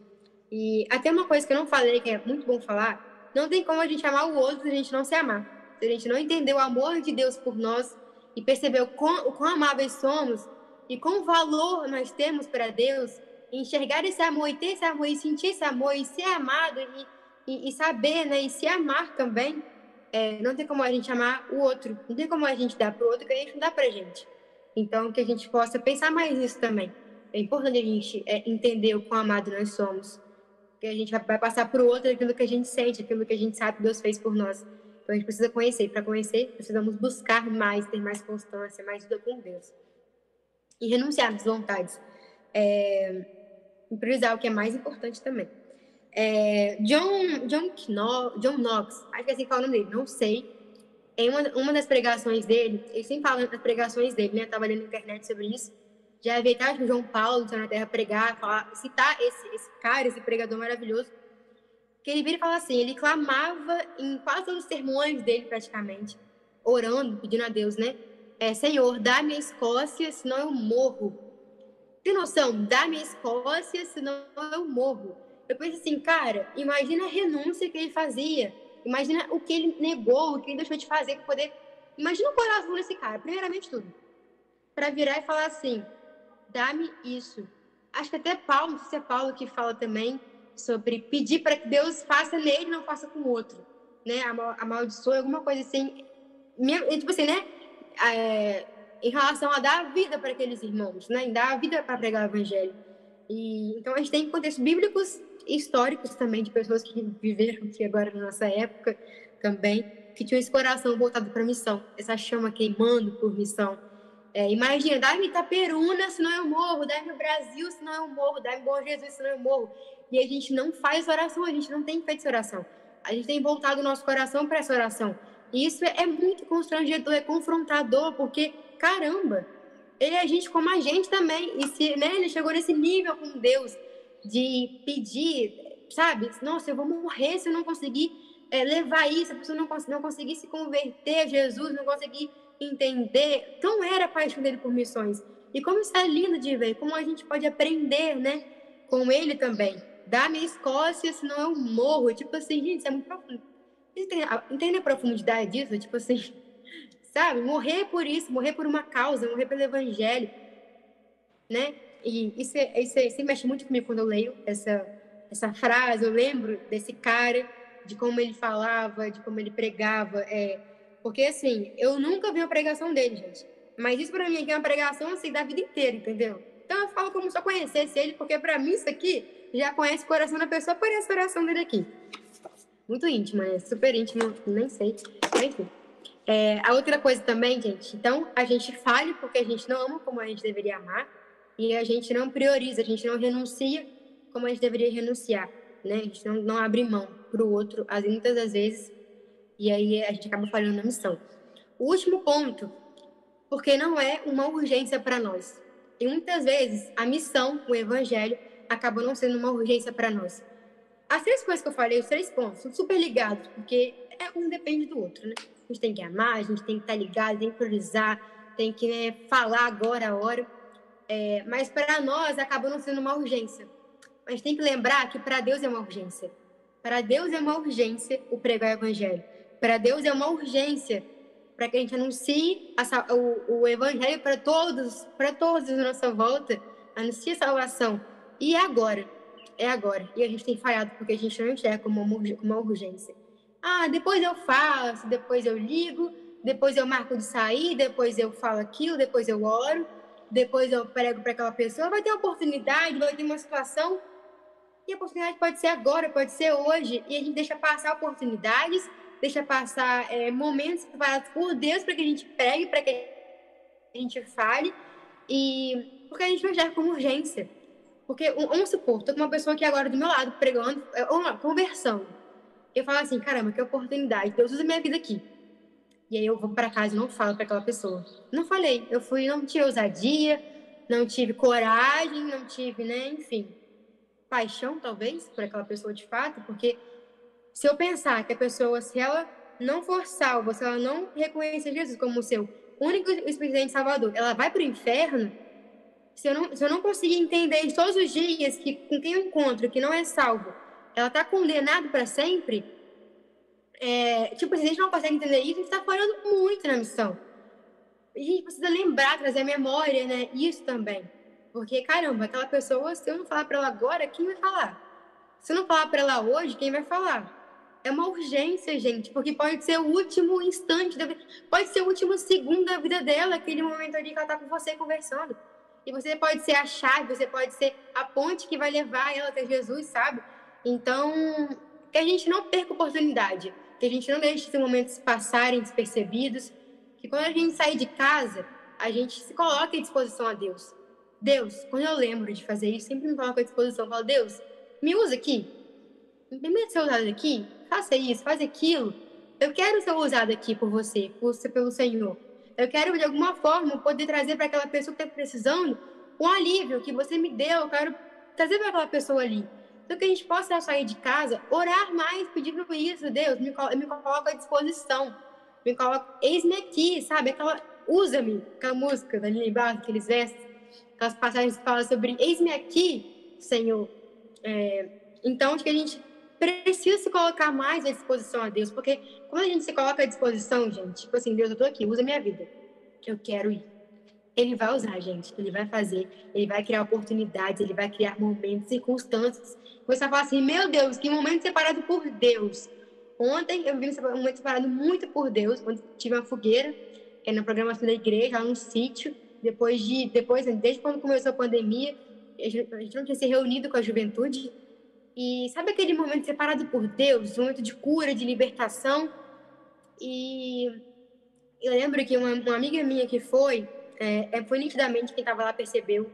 E até uma coisa que eu não falei, que é muito bom falar, não tem como a gente amar o outro se a gente não se amar. Se a gente não entender o amor de Deus por nós e perceber o quão, o quão amáveis somos e quão valor nós temos para Deus, enxergar esse amor e ter esse amor e sentir esse amor e ser amado e, e, e saber, né, e se amar também, é, não tem como a gente amar o outro, não tem como a gente dar para o outro que a gente não dá para a gente. Então, que a gente possa pensar mais nisso também. É importante a gente é, entender o quão amado nós somos. Que a gente vai passar para o outro aquilo que a gente sente, aquilo que a gente sabe que Deus fez por nós. Então, a gente precisa conhecer. Para conhecer, precisamos buscar mais, ter mais constância, mais vida com Deus. e renunciar às vontades. É, priorizar o que é mais importante também. É, John, John, Kno, John Knox, acho que é assim que fala o nome dele, não sei. Em uma, uma das pregações dele, ele sempre fala nas pregações dele, né? Eu tava lendo na internet sobre isso. Já vi até o João Paulo do na Terra pregar, falar, citar esse, esse cara, esse pregador maravilhoso. Que ele vira e fala assim: ele clamava em quase todos os sermões dele, praticamente, orando, pedindo a Deus, né? É, Senhor, dá-me a Escócia, senão eu morro. Tem noção? Dá-me a Escócia, senão eu morro. Eu penso assim, cara, imagina a renúncia que ele fazia. Imagina o que ele negou, o que ele deixou de fazer para poder. Imagina o coração desse cara, primeiramente tudo. Para virar e falar assim: dá-me isso. Acho que até Paulo, se é Paulo que fala também sobre pedir para que Deus faça nele e não faça com o outro. Né? Amaldiçoe, alguma coisa assim. Tipo assim, né? É, em relação a dar a vida para aqueles irmãos, né? Em dar a vida para pregar o evangelho. E, então a gente tem contextos bíblicos históricos também de pessoas que viveram aqui agora na nossa época também, que tinham esse coração voltado para a missão, essa chama queimando por missão. É, imagina, dá-me Itaperuna, senão eu morro, dá-me o Brasil, senão eu morro, dá-me Bom Jesus, senão eu morro. E a gente não faz oração, a gente não tem feito essa oração. A gente tem voltado o nosso coração para essa oração. E isso é muito constrangedor, é confrontador, porque, caramba, ele é gente como a gente também. E se né, ele chegou nesse nível com Deus, de pedir, sabe? Nossa, eu vou morrer se eu não conseguir é, levar isso, a pessoa não, cons não conseguir se converter a Jesus, não conseguir entender. Então era a paixão dele por missões. E como isso é lindo de ver, como a gente pode aprender, né? Com ele também. Da minha Escócia, senão eu morro. Tipo assim, gente, isso é muito profundo. Entende a profundidade disso? Tipo assim, sabe? Morrer por isso, morrer por uma causa, morrer pelo evangelho, né? E isso, é, isso, é, isso mexe muito comigo quando eu leio essa, essa frase. Eu lembro desse cara, de como ele falava, de como ele pregava. É, porque, assim, eu nunca vi uma pregação dele, gente. Mas isso para mim aqui é uma pregação assim, da vida inteira, entendeu? Então eu falo como se eu conhecesse ele, porque para mim isso aqui já conhece o coração da pessoa por essa oração dele aqui. Muito íntimo, é super íntimo, nem sei. Enfim. É, a outra coisa também, gente, então a gente fale porque a gente não ama como a gente deveria amar e a gente não prioriza, a gente não renuncia como a gente deveria renunciar, né? A gente não, não abre mão para o outro, muitas das vezes, e aí a gente acaba falhando na missão. O último ponto, porque não é uma urgência para nós. E muitas vezes a missão, o evangelho, acaba não sendo uma urgência para nós. As três coisas que eu falei, os três pontos, são super ligados, porque é, um depende do outro, né? A gente tem que amar, a gente tem que estar ligado, tem que priorizar, tem que né, falar agora a hora. É, mas para nós acaba não sendo uma urgência. Mas tem que lembrar que para Deus é uma urgência. Para Deus é uma urgência o pregar o evangelho. Para Deus é uma urgência para que a gente anuncie a, o, o, evangelho para todos, para todos à nossa volta, anuncie a salvação. E é agora, é agora. E a gente tem falhado porque a gente não enxerga como uma, uma urgência. Ah, depois eu faço, depois eu ligo, depois eu marco de sair, depois eu falo aquilo, depois eu oro depois eu prego para aquela pessoa, vai ter uma oportunidade, vai ter uma situação. E a oportunidade pode ser agora, pode ser hoje. E a gente deixa passar oportunidades, deixa passar é, momentos preparados por Deus para que a gente pregue, para que a gente fale. E porque a gente não enxerga como urgência. Porque, vamos supor, estou com uma pessoa aqui agora do meu lado, pregando, é, uma conversão. Eu falo assim, caramba, que oportunidade. Deus usa minha vida aqui. E aí eu vou para casa e não falo para aquela pessoa. Não falei. Eu fui, não tive ousadia, não tive coragem, não tive, né, enfim, paixão talvez por aquela pessoa de fato, porque se eu pensar que a pessoa, se ela não for salva, se ela não reconhecer Jesus como o seu único experiente salvador, ela vai para o inferno. Se eu, não, se eu não conseguir entender todos os dias que com quem eu encontro que não é salvo, ela está condenada para sempre, é, tipo, se a gente não consegue entender isso, a gente está falhando muito na missão. A gente precisa lembrar, trazer a memória, né? Isso também. Porque, caramba, aquela pessoa, se eu não falar para ela agora, quem vai falar? Se eu não falar para ela hoje, quem vai falar? É uma urgência, gente, porque pode ser o último instante, da pode ser o último segundo da vida dela, aquele momento ali que ela tá com você conversando. E você pode ser a chave, você pode ser a ponte que vai levar ela até Jesus, sabe? Então, que a gente não perca oportunidade que a gente não deixe esses momentos passarem despercebidos, que quando a gente sair de casa, a gente se coloca à disposição a Deus. Deus, quando eu lembro de fazer isso, sempre me coloco à disposição. Eu falo, Deus, me usa aqui. Me permite ser usado aqui. Faça isso, faz aquilo. Eu quero ser usado aqui por você, por, pelo Senhor. Eu quero, de alguma forma, poder trazer para aquela pessoa que está precisando um alívio que você me deu. Eu quero trazer para aquela pessoa ali. Então, que a gente possa sair de casa, orar mais, pedir por isso. Deus, me, me coloca à disposição. Me coloca, eis-me aqui, sabe? Aquela, usa-me, aquela música da Lili Barra, aqueles versos, aquelas passagens que falam sobre eis-me aqui, Senhor. É, então, acho que a gente precisa se colocar mais à disposição a Deus, porque quando a gente se coloca à disposição, gente, tipo assim, Deus, eu tô aqui, usa minha vida, eu quero ir. Ele vai usar, gente, ele vai fazer, ele vai criar oportunidades, ele vai criar momentos, circunstâncias. Você vai falar assim, meu Deus, que momento separado por Deus. Ontem eu vivi um momento separado muito por Deus, onde tive uma fogueira é, na programação da igreja, lá no sítio, depois de, depois, desde quando começou a pandemia, a gente não tinha se reunido com a juventude, e sabe aquele momento separado por Deus, um momento de cura, de libertação? E eu lembro que uma, uma amiga minha que foi, é, é foi nitidamente quem estava lá percebeu.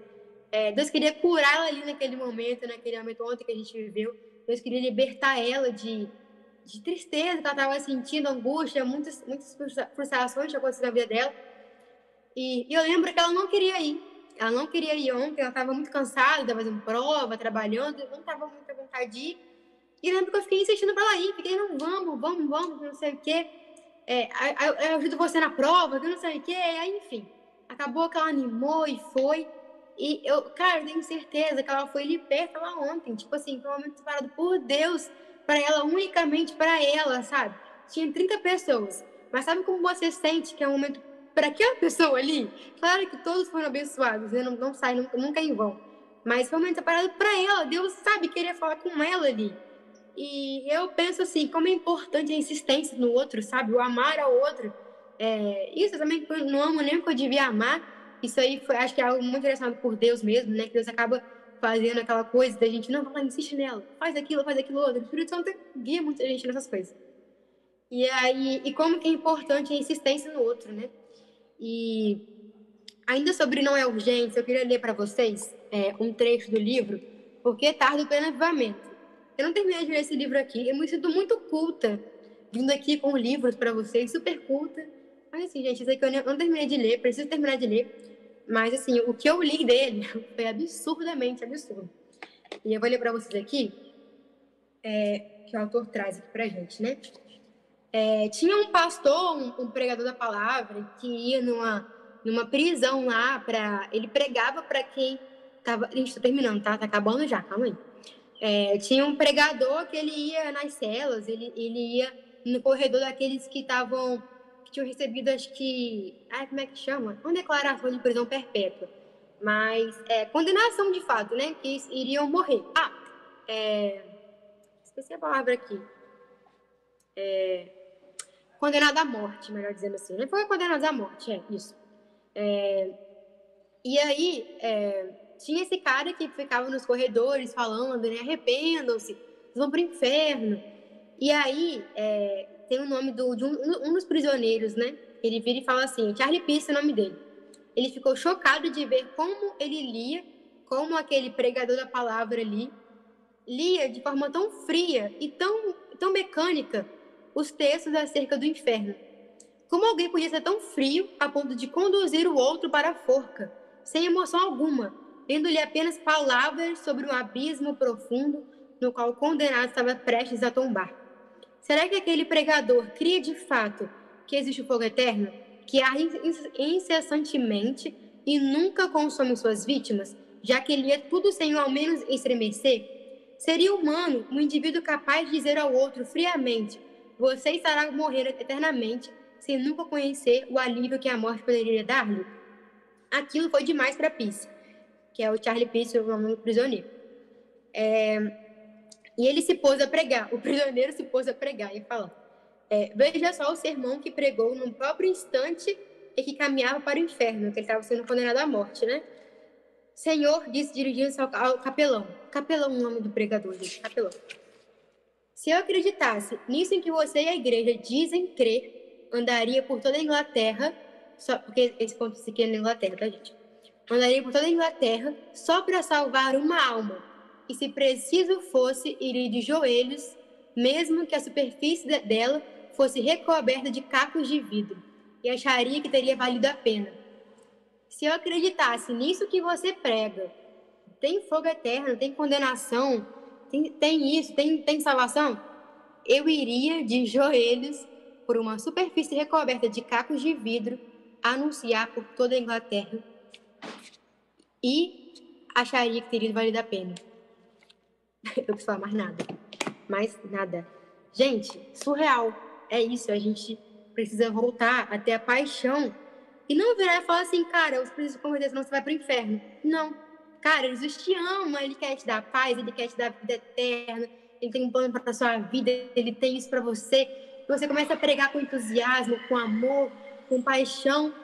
É, Deus queria curar ela ali naquele momento, naquele momento ontem que a gente viveu. Deus queria libertar ela de, de tristeza que ela estava sentindo, angústia, muitas, muitas frustrações que aconteceram na vida dela. E, e eu lembro que ela não queria ir. Ela não queria ir ontem, ela estava muito cansada, estava fazendo prova, trabalhando, não estava muito ir. E lembro que eu fiquei insistindo para ela ir, fiquei, não, vamos, vamos, vamos, não sei o quê. É, eu, eu ajudo você na prova, que não sei o quê, aí, enfim. Acabou que ela animou e foi. E eu, cara, eu tenho certeza que ela foi liberta lá ontem. Tipo assim, foi um momento separado por Deus, para ela, unicamente para ela, sabe? Tinha 30 pessoas. Mas sabe como você sente que é um momento para aquela pessoa ali, claro que todos foram abençoados, né? não, não sai nunca, nunca em vão. Mas foi um momento separado para ela. Deus sabe querer falar com ela ali. E eu penso assim, como é importante a insistência no outro, sabe? O amar ao outro. É, isso eu também não amo nem o que eu devia amar. Isso aí foi, acho que é algo muito interessado por Deus mesmo, né? Que Deus acaba fazendo aquela coisa da gente, não, vai insiste nela, faz aquilo, faz aquilo outro. O Espírito Santo guia muita gente nessas coisas. E aí, e como que é importante a insistência no outro, né? E ainda sobre não é urgente, eu queria ler para vocês é, um trecho do livro, Porque Tardo o Pleno Avivamento. Eu não terminei de ler esse livro aqui, eu me sinto muito culta, vindo aqui com livros para vocês, super culta. Mas assim, gente, isso aqui eu não terminei de ler, preciso terminar de ler. Mas assim, o que eu li dele foi absurdamente absurdo. E eu vou ler para vocês aqui, é, que o autor traz aqui pra gente, né? É, tinha um pastor, um, um, pregador da palavra, que ia numa, numa prisão lá para. Ele pregava para quem tava. Gente tá terminando, tá? Tá acabando já, calma aí. É, tinha um pregador que ele ia nas celas, ele, ele ia no corredor daqueles que estavam. que tinham recebido, acho que. Ai, como é que chama? Uma declaração de prisão perpétua. Mas é, condenação de fato, né? Que iriam morrer. Ah, é, esqueci a palavra aqui. É, condenado à morte, melhor dizendo assim. Ele foi condenado à morte, é isso. É, e aí, é, tinha esse cara que ficava nos corredores falando, né? Arrependam-se, vão para o inferno. E aí, é, tem o nome do, de um, um, dos prisioneiros, né? Ele vira e fala assim: Charlie Pierce é o nome dele. Ele ficou chocado de ver como ele lia, como aquele pregador da palavra ali, lia de forma tão fria e tão, tão mecânica os textos acerca do inferno. Como alguém podia ser tão frio a ponto de conduzir o outro para a forca, sem emoção alguma, lendo-lhe apenas palavras sobre um abismo profundo no qual o condenado estava prestes a tombar? Será que aquele pregador cria de fato que existe o fogo eterno, que arde incessantemente e nunca consome suas vítimas, já que ele é tudo sem ao menos estremecer? Seria humano um indivíduo capaz de dizer ao outro friamente você estará morrendo eternamente sem nunca conhecer o alívio que a morte poderia dar-lhe. Aquilo foi demais para Peace, que é o Charlie Peace, o nome do prisioneiro. É, e ele se pôs a pregar, o prisioneiro se pôs a pregar e falar: é, Veja só o sermão que pregou no próprio instante e que caminhava para o inferno, que ele estava sendo condenado à morte, né? Senhor, disse dirigindo-se ao capelão. Capelão, o nome do pregador, gente, capelão. Se eu acreditasse nisso em que você e a igreja dizem crer, andaria por toda a Inglaterra só, porque esse ponto aqui é na Inglaterra, tá, gente? Mandaria por toda a Inglaterra só para salvar uma alma. E se preciso fosse, iria de joelhos, mesmo que a superfície dela fosse recoberta de cacos de vidro, e acharia que teria valido a pena. Se eu acreditasse nisso que você prega, tem fogo eterno, tem condenação, tem, tem isso, tem, tem salvação, eu iria de joelhos por uma superfície recoberta de cacos de vidro anunciar por toda a Inglaterra e acharia que teria valido a pena. Eu preciso falar mais nada. Mais nada. Gente, surreal. É isso. A gente precisa voltar até a paixão e não virar e falar assim, cara, eu preciso converter, senão você vai pro inferno. Não. Cara, Jesus te ama, ele quer te dar paz, ele quer te dar vida eterna, ele tem um plano para a sua vida, ele tem isso para você. Você começa a pregar com entusiasmo, com amor, com paixão,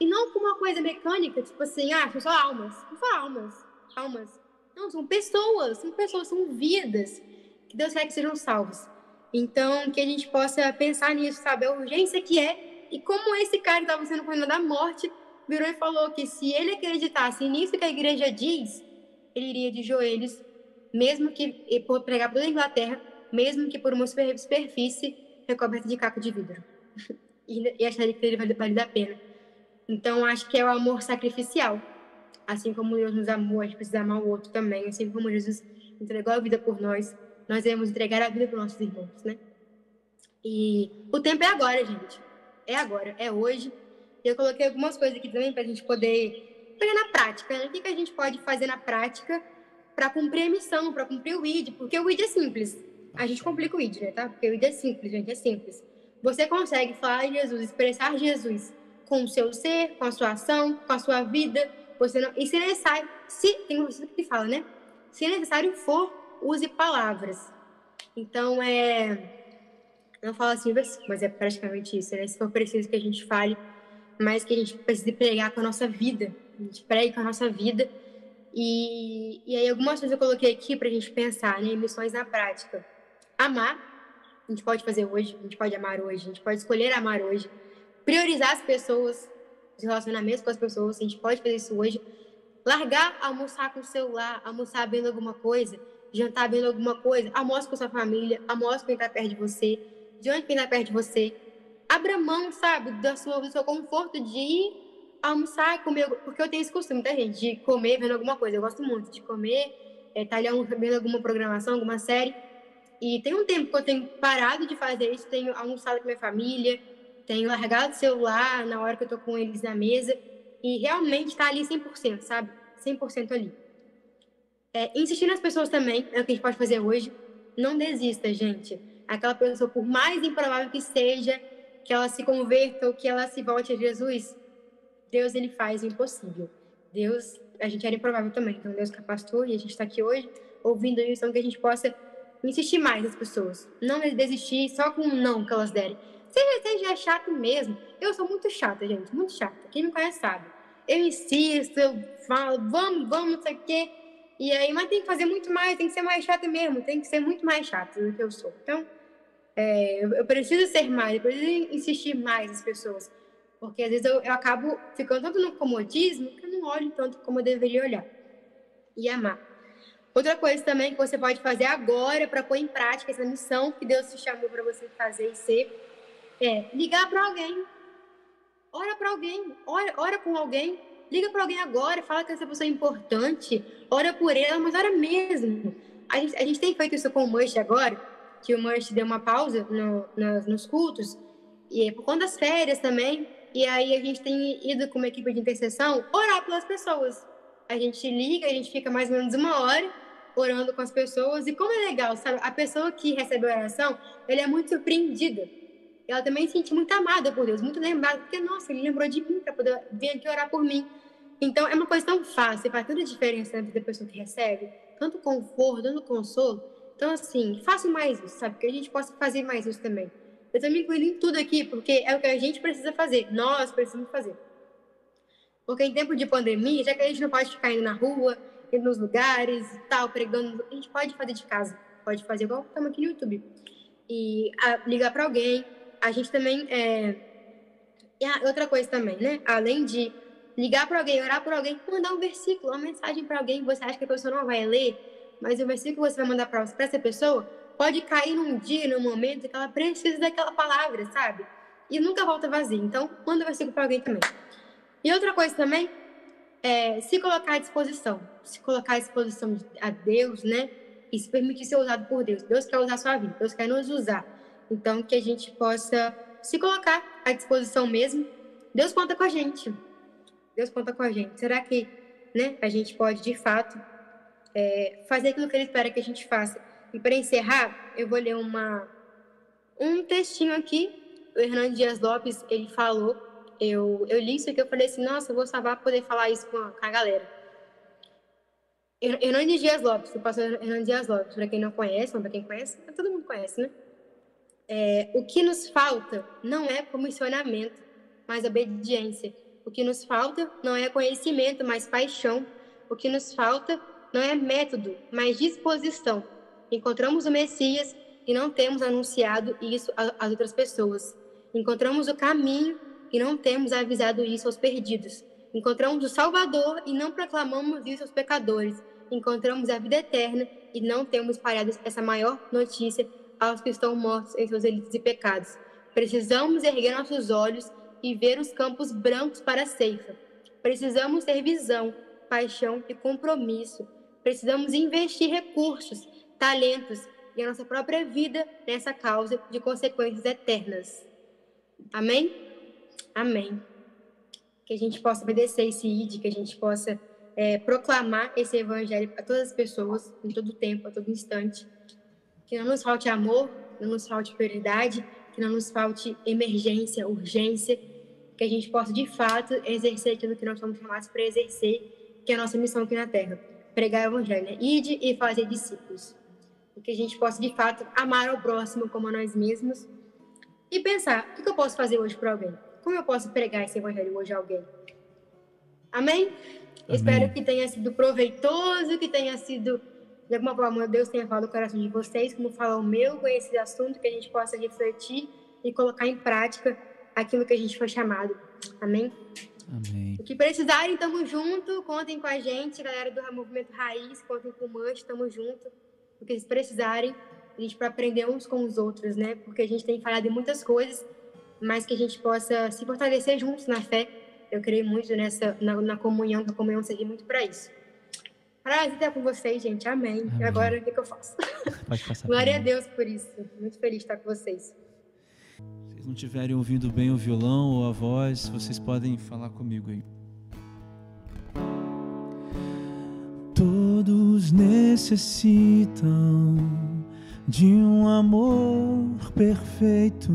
e não com uma coisa mecânica, tipo assim, ah, são só almas. Não são almas, almas. Não, são pessoas, são pessoas, são vidas que Deus quer que sejam salvas. Então, que a gente possa pensar nisso, sabe? A urgência que é e como esse cara estava sendo condenado à morte virou e falou que se ele acreditasse nisso que a igreja diz, ele iria de joelhos, mesmo que por pregar toda a Inglaterra, mesmo que por uma superfície recoberta de caco de vidro. e, acharia que ele vale a pena. Então, acho que é o amor sacrificial. Assim como Deus nos amou, a gente precisa amar o outro também. Assim como Jesus entregou a vida por nós, nós devemos entregar a vida para os nossos irmãos, né? E o tempo é agora, gente. É agora, é hoje. Eu coloquei algumas coisas aqui também para a gente poder pegar na prática. Né? O que, que a gente pode fazer na prática para cumprir a missão, para cumprir o ID? Porque o ID é simples. A gente complica o ID, né? Tá? Porque o ID é simples, gente, é simples. Você consegue falar de Jesus, expressar Jesus com o seu ser, com a sua ação, com a sua vida. Você não... E se necessário, se tem uma que fala, né? Se necessário for, use palavras. Então é não fala assim mas é praticamente isso, né? Se for preciso que a gente fale, mas que a gente precise pregar com a nossa vida. A gente pregue com a nossa vida. E, e aí algumas coisas eu coloquei aqui para a gente pensar, né? Missões na prática. Amar, a gente pode fazer hoje, a gente pode amar hoje, a gente pode escolher amar hoje. Priorizar as pessoas, os relacionamentos com as pessoas, a gente pode fazer isso hoje. Largar, almoçar com o celular, almoçar vendo alguma coisa, jantar vendo alguma coisa, almoça com sua família, almoça com quem está perto de você de onde quem está perto de você. Abra mão, sabe, da sua, do seu conforto de ir almoçar, comer, porque eu tenho esse costume, tá, gente, de comer vendo alguma coisa. Eu gosto muito de comer, é, tá ali vendo alguma programação, alguma série. E tem um tempo que eu tenho parado de fazer isso, tenho almoçado com minha família, tenho largado o celular na hora que eu tô com eles na mesa e realmente tá ali 100%, sabe? 100% ali. É, insistir nas pessoas também é o que a gente pode fazer hoje. Não desista, gente aquela pessoa, por mais improvável que seja, que ela se converta ou que ela se volte a Jesus, Deus ele faz o impossível. Deus, a gente era improvável também, então Deus capacitou e a gente está aqui hoje ouvindo isso, então que a gente possa insistir mais nas pessoas, não desistir só com um não que elas derem. Seja, seja chato mesmo, eu sou muito chata, gente, muito chata. Quem me conhece sabe. Eu insisto, eu falo, vamos, vamos, não sei o quê. E aí, mas tem que fazer muito mais, tem que ser mais chata mesmo, tem que ser muito mais chata do que eu sou. Então, é, eu, preciso ser mais, eu preciso insistir mais nas pessoas. Porque às vezes eu, eu acabo ficando tanto no comodismo que eu não olho tanto como eu deveria olhar. E amar. Outra coisa também que você pode fazer agora para pôr em prática essa missão que Deus te chamou para você fazer e ser é ligar para alguém. Ora para alguém, ora, ora com alguém, liga para alguém agora, fala que essa pessoa é importante, ora por ela, mas ora mesmo. A gente, a gente tem feito isso com o Mush agora, que o Merch deu uma pausa no, nas, nos cultos, e é por conta das férias também. E aí a gente tem ido com uma equipe de intercessão orar pelas pessoas. A gente liga, a gente fica mais ou menos uma hora orando com as pessoas. E como é legal, sabe? A pessoa que recebe a oração, ela é muito surpreendida. Ela também se sente muito amada por Deus, muito lembrada, porque, nossa, ele lembrou de mim para poder vir aqui orar por mim. Então, é uma coisa tão fácil, faz tanta diferença na vida da pessoa que recebe, tanto conforto, tanto consolo. Então, assim, faça mais isso, sabe? Que a gente possa fazer mais isso também. Eu me incluindo em tudo aqui, porque é o que a gente precisa fazer. Nós precisamos fazer. Porque em tempo de pandemia, já que a gente não pode ficar indo na rua, indo nos lugares e tal, pregando, a gente pode fazer de casa. Pode fazer igual estamos aqui no YouTube. E a, ligar para alguém. A gente também é, E outra coisa também, né? Além de ligar para alguém, orar por alguém, mandar um versículo, uma mensagem para alguém que você acha que a pessoa não vai ler, mas o versículo que você vai mandar para essa pessoa pode cair num dia, num momento que ela precisa daquela palavra, sabe? E nunca volta vazio. Então, manda o versículo para alguém também. E outra coisa também é se colocar à disposição. Se colocar à disposição a Deus, né? E se permitir ser usado por Deus. Deus quer usar a sua vida, Deus quer nos usar. Então, que a gente possa se colocar à disposição mesmo. Deus conta com a gente. Deus conta com a gente. Será que né, a gente pode, de fato, é, fazer aquilo que Ele espera que a gente faça? E para encerrar, eu vou ler uma, um textinho aqui. O Hernando Dias Lopes, ele falou, eu, eu li isso aqui, eu falei assim, nossa, eu vou salvar poder falar isso com a, com a galera. Hernandes Dias Lopes, o pastor Hernandes Dias Lopes, para quem não conhece, ou para quem conhece, todo mundo conhece, né? É, o que nos falta não é comissionamento, mas obediência. O que nos falta não é conhecimento, mas paixão. O que nos falta não é método, mas disposição. Encontramos o Messias e não temos anunciado isso às outras pessoas. Encontramos o caminho e não temos avisado isso aos perdidos. Encontramos o Salvador e não proclamamos isso aos pecadores. Encontramos a vida eterna e não temos espalhado essa maior notícia aos que estão mortos em seus delitos e pecados. Precisamos erguer nossos olhos e ver os campos brancos para a ceifa. Precisamos ter visão, paixão e compromisso. Precisamos investir recursos, talentos e a nossa própria vida nessa causa de consequências eternas. Amém? Amém que a gente possa obedecer esse ID, que a gente possa é, proclamar esse evangelho a todas as pessoas, em todo tempo, a todo instante. Que não nos falte amor, não nos falte prioridade, que não nos falte emergência, urgência, que a gente possa de fato exercer aquilo que nós somos chamados para exercer, que é a nossa missão aqui na Terra, pregar o evangelho, né? ide e fazer discípulos. E que a gente possa de fato amar ao próximo como a nós mesmos e pensar: o que eu posso fazer hoje para alguém? Como eu posso pregar esse evangelho hoje a alguém? Amém? Amém? Espero que tenha sido proveitoso, que tenha sido, de alguma forma, Deus tenha falado o coração de vocês, como fala o meu com esse assunto, que a gente possa refletir e colocar em prática aquilo que a gente foi chamado. Amém? Amém. O que precisarem, tamo junto. Contem com a gente, galera do Movimento Raiz. Contem com o Manche, tamo junto. O que eles precisarem, a gente para aprender uns com os outros, né? Porque a gente tem falado em muitas coisas mas que a gente possa se fortalecer juntos na fé. Eu creio muito nessa na, na comunhão, que a comunhão serve muito para isso. Prazer estar com vocês, gente. Amém. Amém. E agora o que, que eu faço? Pode passar. Glória a Deus por isso. Muito feliz de estar com vocês. Se vocês não estiverem ouvindo bem o violão ou a voz, vocês podem falar comigo aí. Todos necessitam de um amor perfeito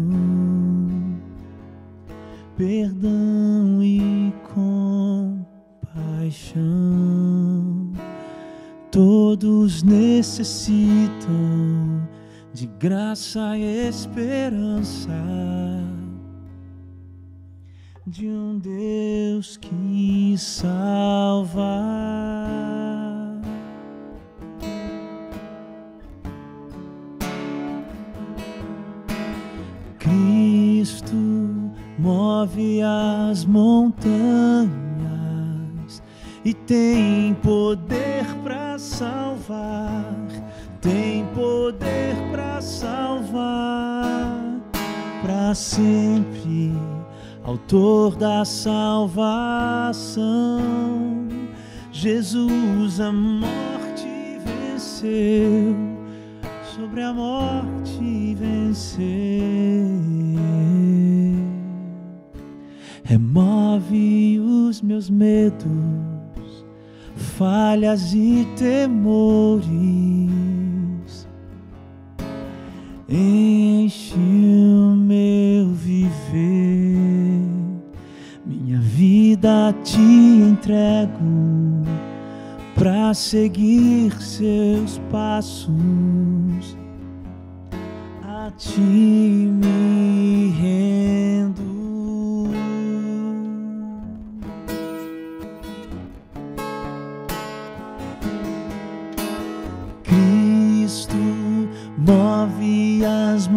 perdão e compaixão. Todos necessitam de graça e esperança de um Deus que salva. move as montanhas e tem poder para salvar, tem poder para salvar para sempre, autor da salvação. Jesus a morte venceu, sobre a morte venceu. Remove os meus medos, falhas e temores. Enche o meu viver, minha vida te entrego para seguir seus passos. A ti me rendo. Move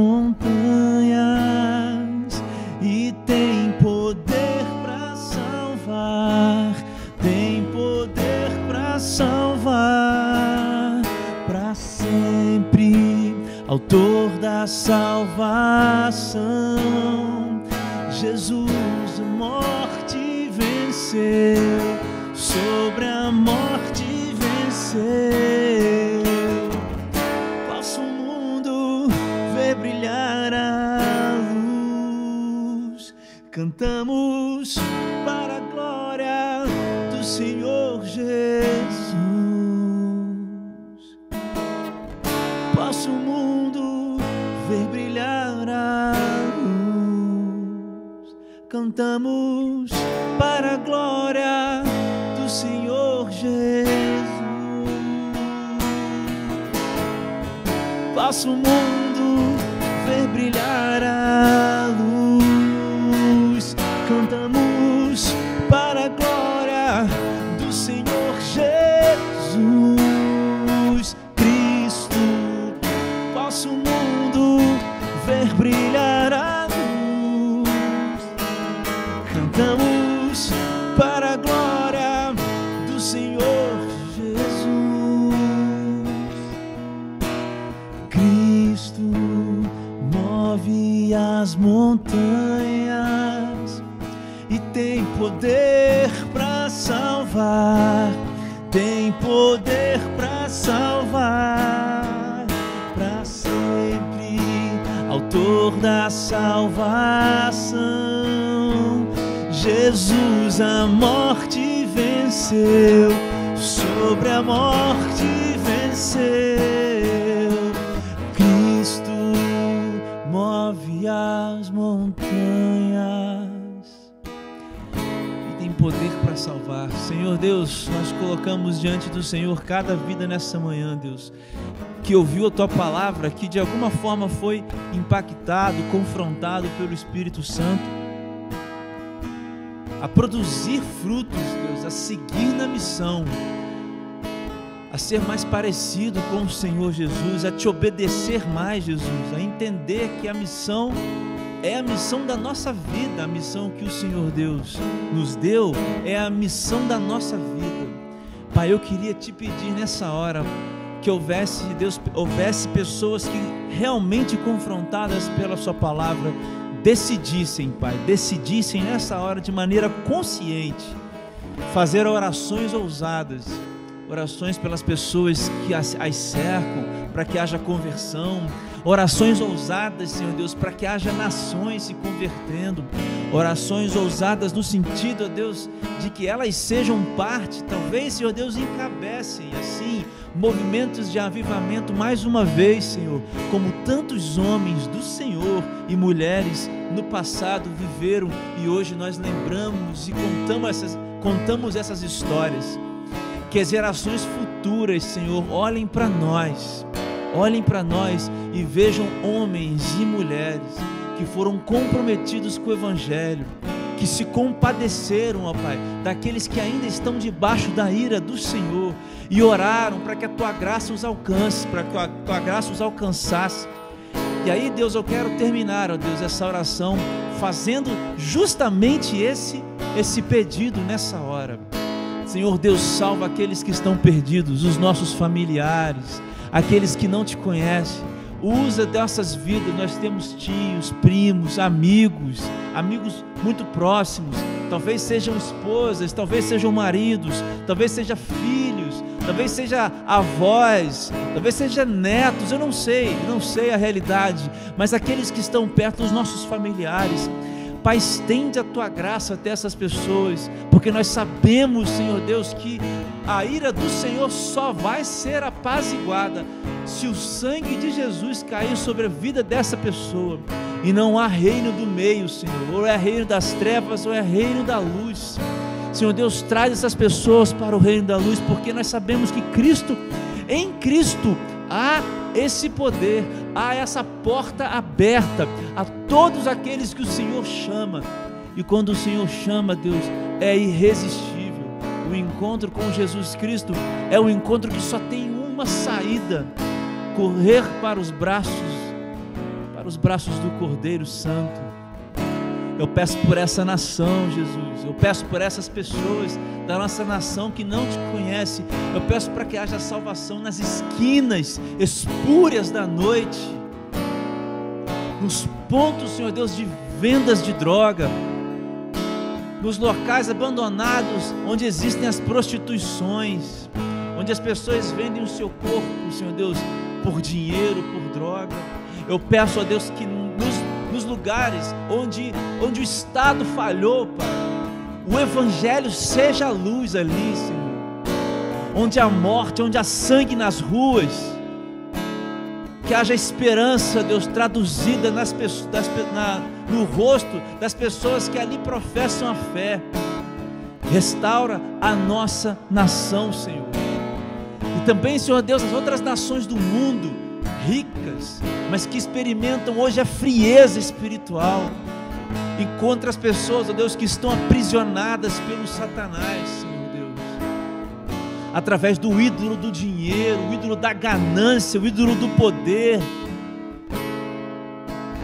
Cristo move as montanhas e tem poder para salvar, tem poder para salvar para sempre, autor da salvação. Jesus a morte venceu, sobre a morte venceu. As montanhas e tem poder para salvar. Senhor Deus, nós colocamos diante do Senhor cada vida nessa manhã, Deus, que ouviu a tua palavra, que de alguma forma foi impactado, confrontado pelo Espírito Santo a produzir frutos, Deus, a seguir na missão, a ser mais parecido com o Senhor Jesus, a te obedecer mais, Jesus, a entender que a missão é a missão da nossa vida, a missão que o Senhor Deus nos deu é a missão da nossa vida. Pai, eu queria te pedir nessa hora que houvesse, Deus, houvesse pessoas que realmente confrontadas pela sua palavra decidissem, Pai, decidissem nessa hora de maneira consciente fazer orações ousadas, orações pelas pessoas que as, as cercam, para que haja conversão, orações ousadas, Senhor Deus, para que haja nações se convertendo, orações ousadas no sentido, ó Deus, de que elas sejam parte, talvez, Senhor Deus, encabecem assim movimentos de avivamento mais uma vez, Senhor, como tantos homens do Senhor e mulheres no passado viveram e hoje nós lembramos e contamos essas, contamos essas histórias. Que as gerações futuras, Senhor, olhem para nós, olhem para nós e vejam homens e mulheres que foram comprometidos com o Evangelho, que se compadeceram, ó Pai, daqueles que ainda estão debaixo da ira do Senhor e oraram para que a tua graça os alcance, para que a tua graça os alcançasse. E aí, Deus, eu quero terminar, ó Deus, essa oração fazendo justamente esse esse pedido nessa hora. Senhor Deus, salva aqueles que estão perdidos, os nossos familiares, aqueles que não te conhecem. Usa dessas vidas, nós temos tios, primos, amigos, amigos muito próximos, talvez sejam esposas, talvez sejam maridos, talvez sejam filhos, talvez seja avós, talvez seja netos, eu não sei, não sei a realidade, mas aqueles que estão perto dos nossos familiares, Pai, estende a tua graça até essas pessoas, porque nós sabemos, Senhor Deus, que a ira do Senhor só vai ser apaziguada se o sangue de Jesus cair sobre a vida dessa pessoa. E não há reino do meio, Senhor, ou é reino das trevas ou é reino da luz. Senhor Deus, traz essas pessoas para o reino da luz, porque nós sabemos que Cristo, em Cristo, há esse poder, há essa porta aberta a todos aqueles que o Senhor chama. E quando o Senhor chama, Deus, é irresistível. O encontro com Jesus Cristo é um encontro que só tem uma saída: correr para os braços, para os braços do Cordeiro Santo. Eu peço por essa nação, Jesus. Eu peço por essas pessoas da nossa nação que não te conhece. Eu peço para que haja salvação nas esquinas espúrias da noite, nos pontos, Senhor Deus, de vendas de droga, nos locais abandonados onde existem as prostituições, onde as pessoas vendem o seu corpo, Senhor Deus, por dinheiro, por droga. Eu peço a Deus que nos, nos lugares onde, onde o Estado falhou, Pai, o Evangelho seja a luz ali, Senhor. Onde há morte, onde há sangue nas ruas, que haja esperança, Deus, traduzida nas, das, na, no rosto das pessoas que ali professam a fé. Restaura a nossa nação, Senhor. E também, Senhor Deus, as outras nações do mundo, ricas, mas que experimentam hoje a frieza espiritual. Encontra as pessoas, ó Deus, que estão aprisionadas pelo Satanás, Senhor Deus. Através do ídolo do dinheiro, o ídolo da ganância, o ídolo do poder.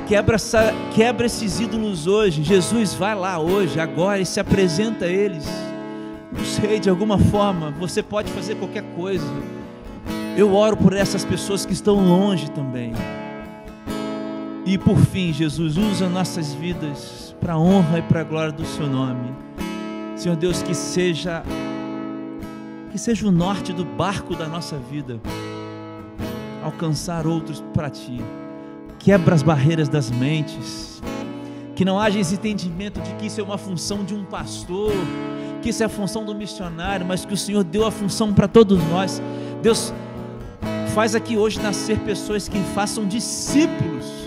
Quebra, essa, quebra esses ídolos hoje. Jesus vai lá hoje, agora, e se apresenta a eles. Não sei, de alguma forma, você pode fazer qualquer coisa. Eu oro por essas pessoas que estão longe também. E por fim, Jesus, usa nossas vidas para a honra e para a glória do Seu nome. Senhor Deus, que seja que seja o norte do barco da nossa vida, alcançar outros para Ti. Quebra as barreiras das mentes, que não haja esse entendimento de que isso é uma função de um pastor, que isso é a função do missionário, mas que o Senhor deu a função para todos nós. Deus, faz aqui hoje nascer pessoas que façam discípulos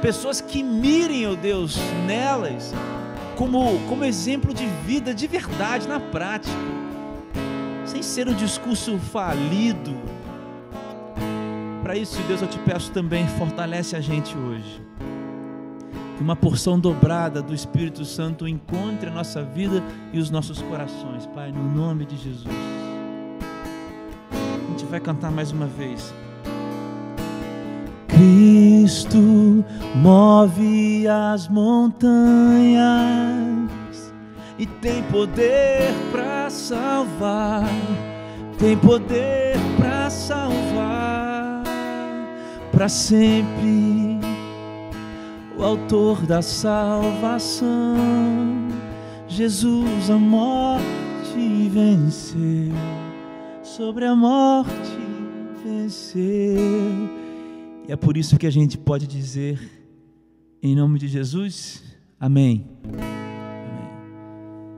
pessoas que mirem, ó oh Deus, nelas como, como exemplo de vida de verdade, na prática, sem ser um discurso falido. Para isso, Deus, eu te peço também, fortalece a gente hoje. Que uma porção dobrada do Espírito Santo encontre a nossa vida e os nossos corações, Pai, no nome de Jesus. Vai cantar mais uma vez. Cristo move as montanhas e tem poder para salvar, tem poder para salvar para sempre. O autor da salvação, Jesus, a morte venceu, sobre a morte venceu e é por isso que a gente pode dizer, em nome de Jesus, Amém.